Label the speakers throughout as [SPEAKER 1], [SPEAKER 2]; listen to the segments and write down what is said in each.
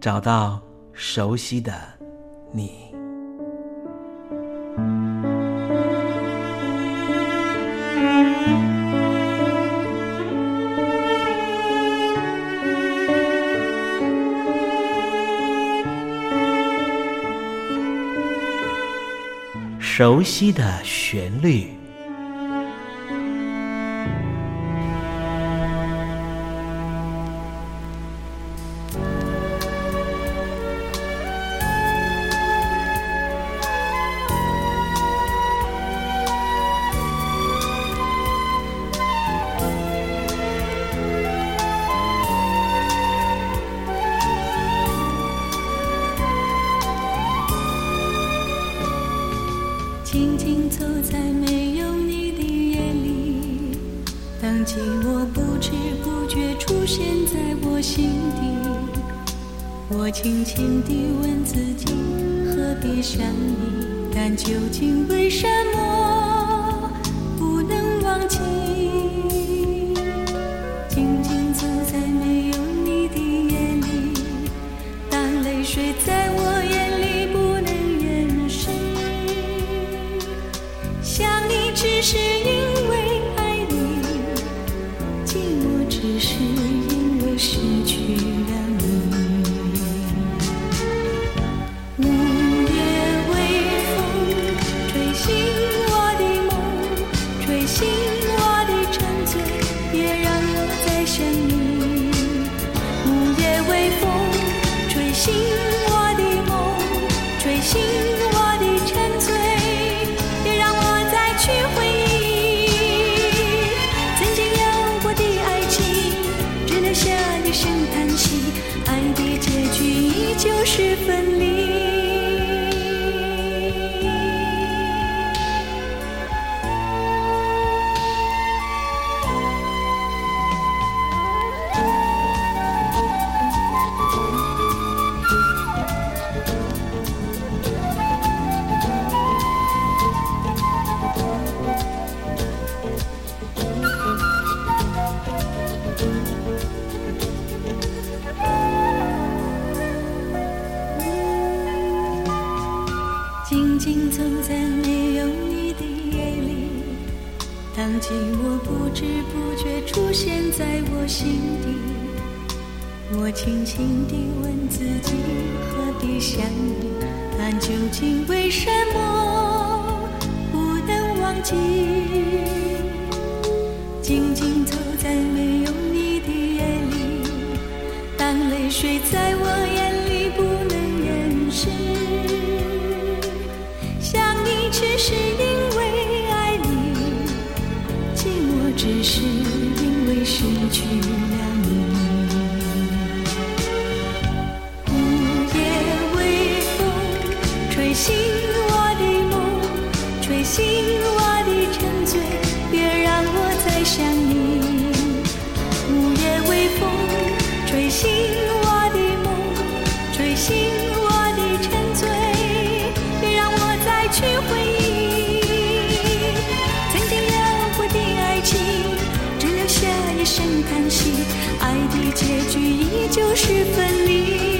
[SPEAKER 1] 找到熟悉的你，熟悉的旋律。
[SPEAKER 2] 走在没有你的夜里当寂寞不知不觉出现在我心底我轻轻的问自己何必想你但究竟为什么 even leave. 轻轻地问自己，何必想你？但究竟为什么不能忘记？静静走在没有你的夜里，当泪水在我眼里不能掩饰，想你只是因为爱你，寂寞只是因为失去了声叹息，爱的结局依旧是分离。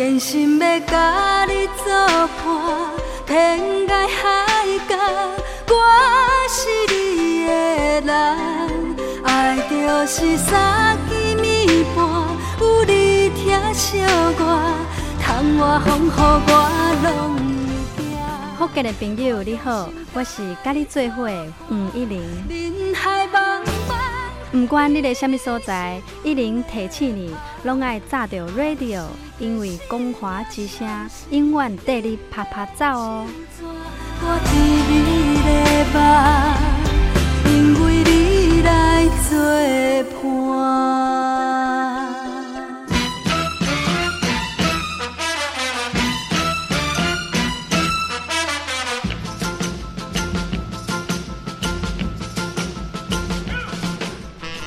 [SPEAKER 2] 坚心要甲你作伴，天涯海角，我是你的人。爱就是三更暝半，有你疼惜我，窗外风雨我拢会惊。
[SPEAKER 3] 福建的朋友你好，我是甲你做伙的黄一玲。
[SPEAKER 2] 人海。
[SPEAKER 3] 不管你在什么所在，一零提醒你，拢爱炸着 radio，因为光华之声永远带你啪啪走哦。
[SPEAKER 2] 因为你来作伴。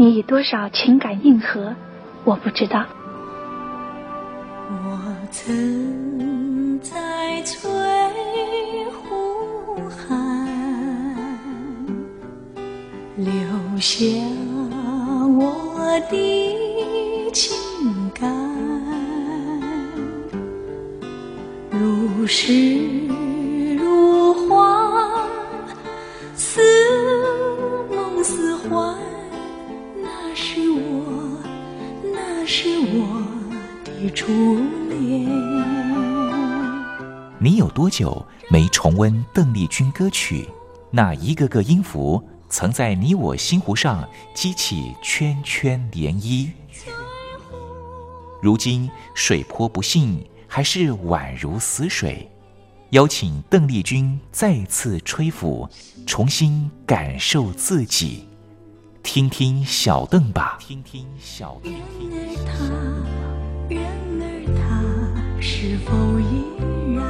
[SPEAKER 4] 你以多少情感应和，我不知道。
[SPEAKER 2] 我曾在翠湖畔留下我的情感，如诗如画，似梦似幻。是我的初恋。
[SPEAKER 5] 你有多久没重温邓丽君歌曲？那一个个音符，曾在你我心湖上激起圈圈涟漪。如今水波不兴，还是宛如死水。邀请邓丽君再次吹拂，重新感受自己。听听小邓吧。听听小邓。
[SPEAKER 2] 人儿他是否依然？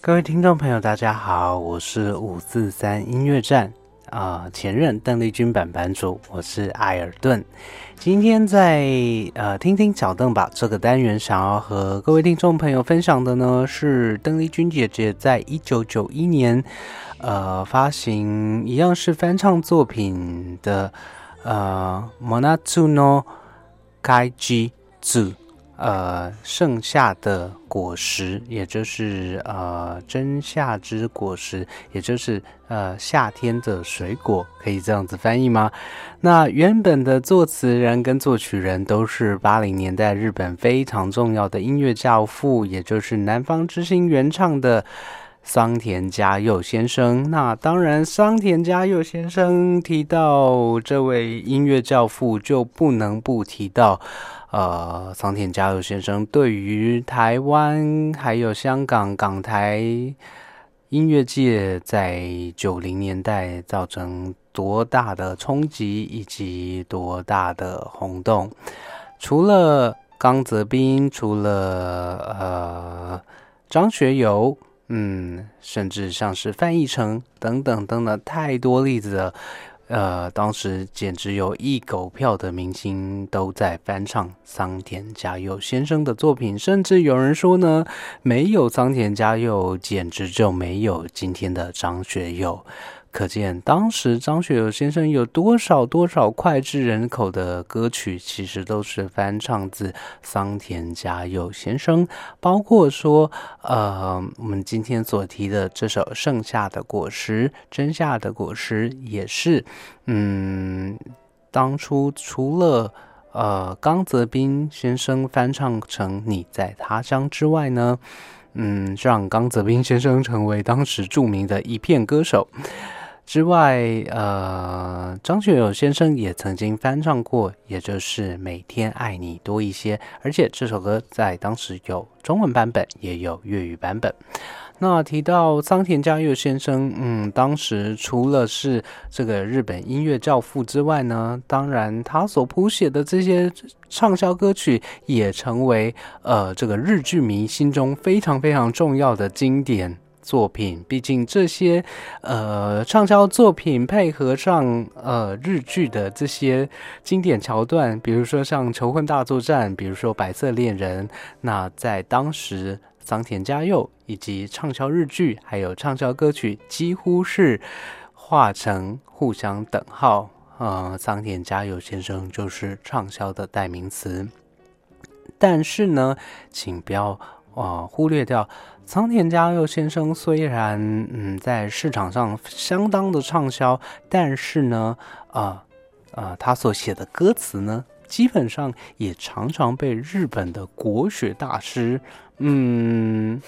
[SPEAKER 6] 各位听众朋友，大家好，我是五四三音乐站。啊，前任邓丽君版版主，我是艾尔顿。今天在呃听听小邓吧这个单元，想要和各位听众朋友分享的呢，是邓丽君姐姐在一九九一年呃发行一样是翻唱作品的呃《Monatuno Kaiji Zu》。呃，盛夏的果实，也就是呃真夏之果实，也就是呃夏天的水果，可以这样子翻译吗？那原本的作词人跟作曲人都是八零年代日本非常重要的音乐教父，也就是南方之星原唱的桑田佳佑先生。那当然，桑田佳佑先生提到这位音乐教父，就不能不提到。呃，桑田佳佑先生对于台湾还有香港港台音乐界在九零年代造成多大的冲击以及多大的轰动？除了刚泽斌，除了呃张学友，嗯，甚至像是范逸臣等等等等，太多例子了。呃，当时简直有一狗票的明星都在翻唱桑田佳佑先生的作品，甚至有人说呢，没有桑田佳佑，简直就没有今天的张学友。可见当时张学友先生有多少多少脍炙人口的歌曲，其实都是翻唱自桑田佳佑先生。包括说，呃，我们今天所提的这首《盛夏的果实》，真夏的果实也是，嗯，当初除了呃刚泽斌先生翻唱成《你在他乡》之外呢，嗯，让刚泽斌先生成为当时著名的一片歌手。之外，呃，张学友先生也曾经翻唱过，也就是《每天爱你多一些》，而且这首歌在当时有中文版本，也有粤语版本。那提到桑田佳佑先生，嗯，当时除了是这个日本音乐教父之外呢，当然他所谱写的这些畅销歌曲也成为呃这个日剧迷心中非常非常重要的经典。作品，毕竟这些呃畅销作品配合上呃日剧的这些经典桥段，比如说像《求婚大作战》，比如说《白色恋人》，那在当时桑田佳佑以及畅销日剧还有畅销歌曲几乎是画成互相等号。呃，桑田佳佑先生就是畅销的代名词。但是呢，请不要啊忽略掉。仓田嘉佑先生虽然嗯在市场上相当的畅销，但是呢，啊啊，他所写的歌词呢，基本上也常常被日本的国学大师嗯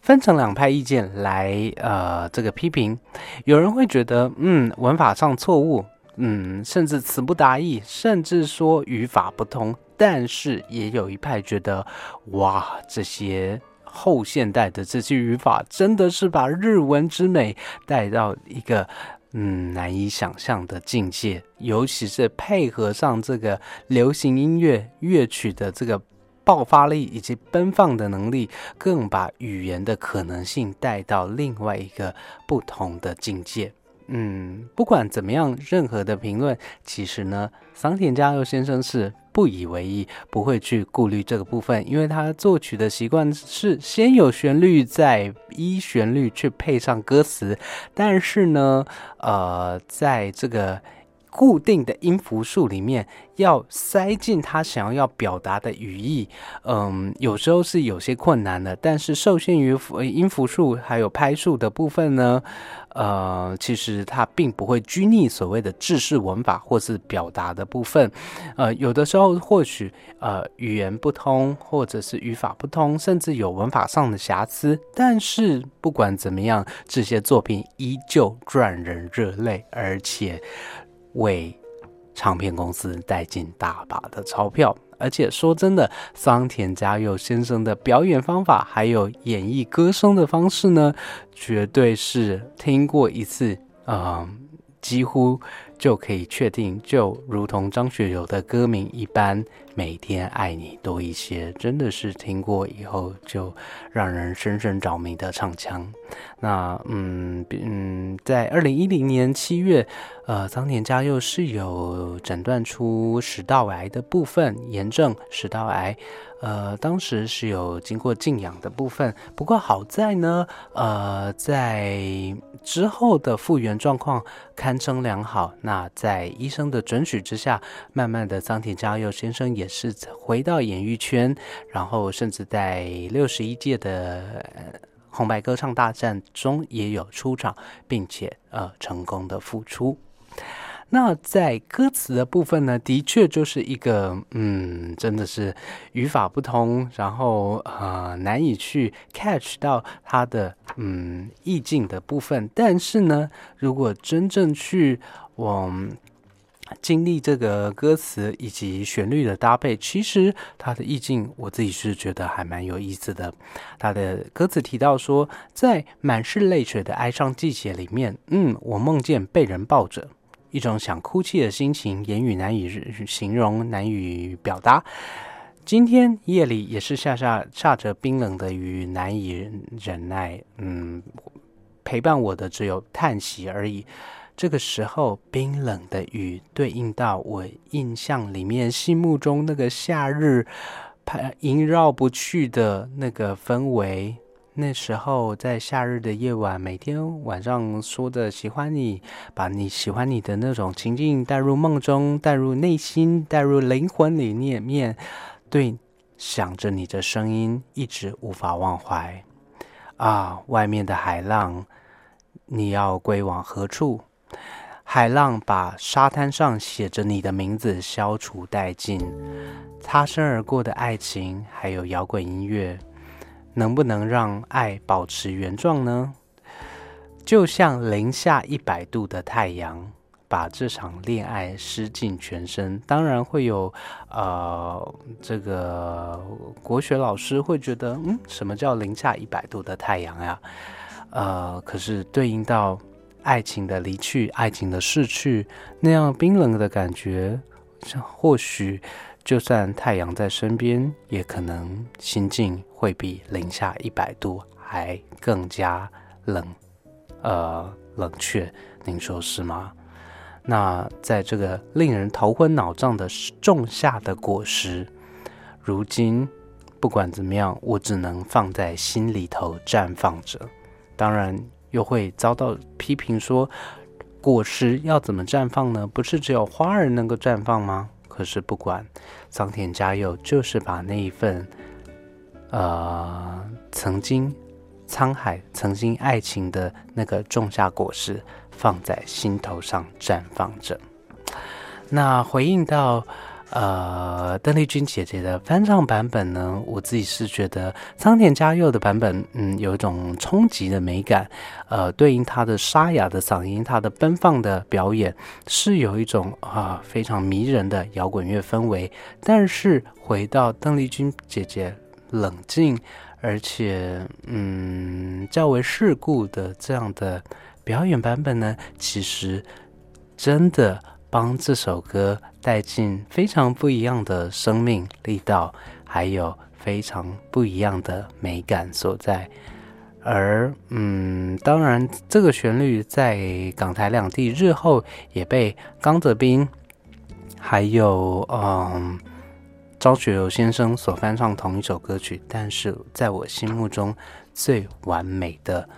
[SPEAKER 6] 分成两派意见来呃这个批评。有人会觉得嗯文法上错误，嗯甚至词不达意，甚至说语法不通，但是也有一派觉得哇这些。后现代的这些语法真的是把日文之美带到一个嗯难以想象的境界，尤其是配合上这个流行音乐乐曲的这个爆发力以及奔放的能力，更把语言的可能性带到另外一个不同的境界。嗯，不管怎么样，任何的评论，其实呢，桑田佳佑先生是不以为意，不会去顾虑这个部分，因为他作曲的习惯是先有旋律，再依旋律去配上歌词。但是呢，呃，在这个。固定的音符数里面要塞进他想要表达的语义，嗯，有时候是有些困难的。但是受限于音符数还有拍数的部分呢，呃，其实它并不会拘泥所谓的制式文法或是表达的部分。呃，有的时候或许呃语言不通，或者是语法不通，甚至有文法上的瑕疵。但是不管怎么样，这些作品依旧赚人热泪，而且。为唱片公司带进大把的钞票，而且说真的，桑田佳佑先生的表演方法还有演绎歌声的方式呢，绝对是听过一次，嗯，几乎。就可以确定，就如同张学友的歌名一般，每天爱你多一些，真的是听过以后就让人深深着迷的唱腔。那嗯嗯，在二零一零年七月，呃，桑田佳佑是有诊断出食道癌的部分炎症，食道癌。呃，当时是有经过静养的部分，不过好在呢，呃，在之后的复原状况堪称良好。那在医生的准许之下，慢慢的，桑田佳佑先生也也是回到演艺圈，然后甚至在六十一届的红白歌唱大战中也有出场，并且呃成功的复出。那在歌词的部分呢，的确就是一个，嗯，真的是语法不通，然后呃难以去 catch 到它的嗯意境的部分。但是呢，如果真正去往经历这个歌词以及旋律的搭配，其实它的意境我自己是觉得还蛮有意思的。它的歌词提到说，在满是泪水的哀伤季节里面，嗯，我梦见被人抱着。一种想哭泣的心情，言语难以形容，难以表达。今天夜里也是下下下着冰冷的雨，难以忍耐。嗯，陪伴我的只有叹息而已。这个时候，冰冷的雨对应到我印象里面、心目中那个夏日，排萦绕不去的那个氛围。那时候在夏日的夜晚，每天晚上说的喜欢你，把你喜欢你的那种情境带入梦中，带入内心，带入灵魂里面面，对，想着你的声音，一直无法忘怀。啊，外面的海浪，你要归往何处？海浪把沙滩上写着你的名字消除殆尽，擦身而过的爱情，还有摇滚音乐。能不能让爱保持原状呢？就像零下一百度的太阳，把这场恋爱湿尽全身。当然会有，呃，这个国学老师会觉得，嗯，什么叫零下一百度的太阳呀？呃，可是对应到爱情的离去、爱情的逝去那样冰冷的感觉，或许就算太阳在身边，也可能心境会比零下一百度还更加冷，呃，冷却。您说是吗？那在这个令人头昏脑胀的仲夏的果实，如今不管怎么样，我只能放在心里头绽放着。当然，又会遭到批评说，果实要怎么绽放呢？不是只有花儿能够绽放吗？可是不管，桑田佳佑就是把那一份，呃，曾经沧海、曾经爱情的那个种下果实。放在心头上绽放着。那回应到呃邓丽君姐姐的翻唱版本呢，我自己是觉得仓田佳佑的版本，嗯，有一种冲击的美感，呃，对应她的沙哑的嗓音，她的奔放的表演，是有一种啊非常迷人的摇滚乐氛围。但是回到邓丽君姐姐冷静而且嗯较为世故的这样的。表演版本呢，其实真的帮这首歌带进非常不一样的生命力道，还有非常不一样的美感所在。而嗯，当然，这个旋律在港台两地日后也被刚泽斌还有嗯张学友先生所翻唱同一首歌曲，但是在我心目中最完美的。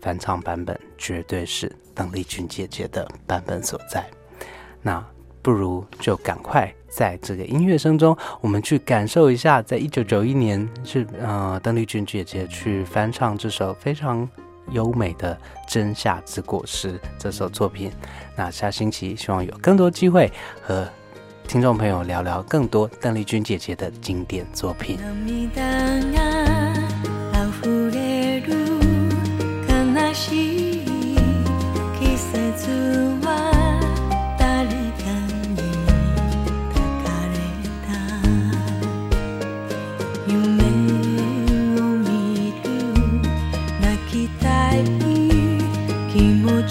[SPEAKER 6] 翻唱版本绝对是邓丽君姐姐的版本所在，那不如就赶快在这个音乐声中，我们去感受一下，在一九九一年是呃邓丽君姐姐去翻唱这首非常优美的《真夏之果实》这首作品。那下星期希望有更多机会和听众朋友聊聊更多邓丽君姐姐的经典作品。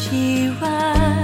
[SPEAKER 2] 希望。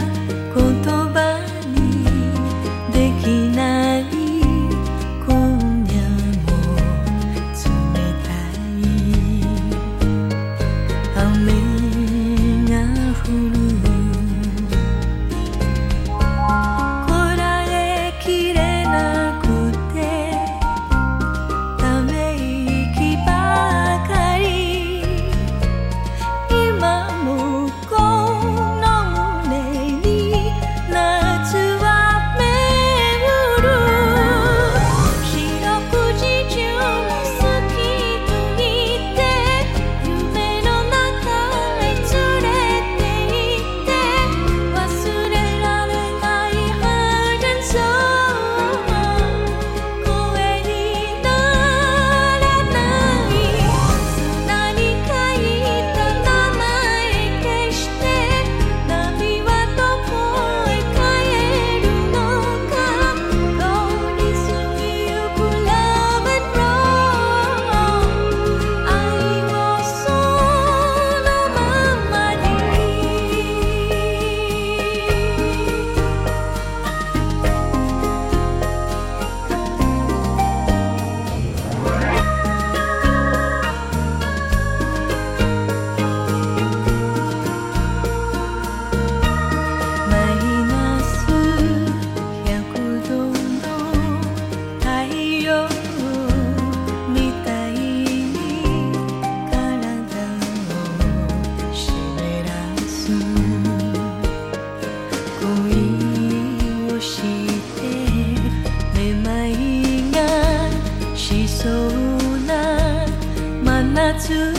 [SPEAKER 2] to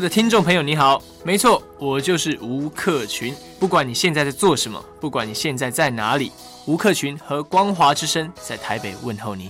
[SPEAKER 7] 的听众朋友，你好，没错，我就是吴克群。不管你现在在做什么，不管你现在在哪里，吴克群和光华之声在台北问候你。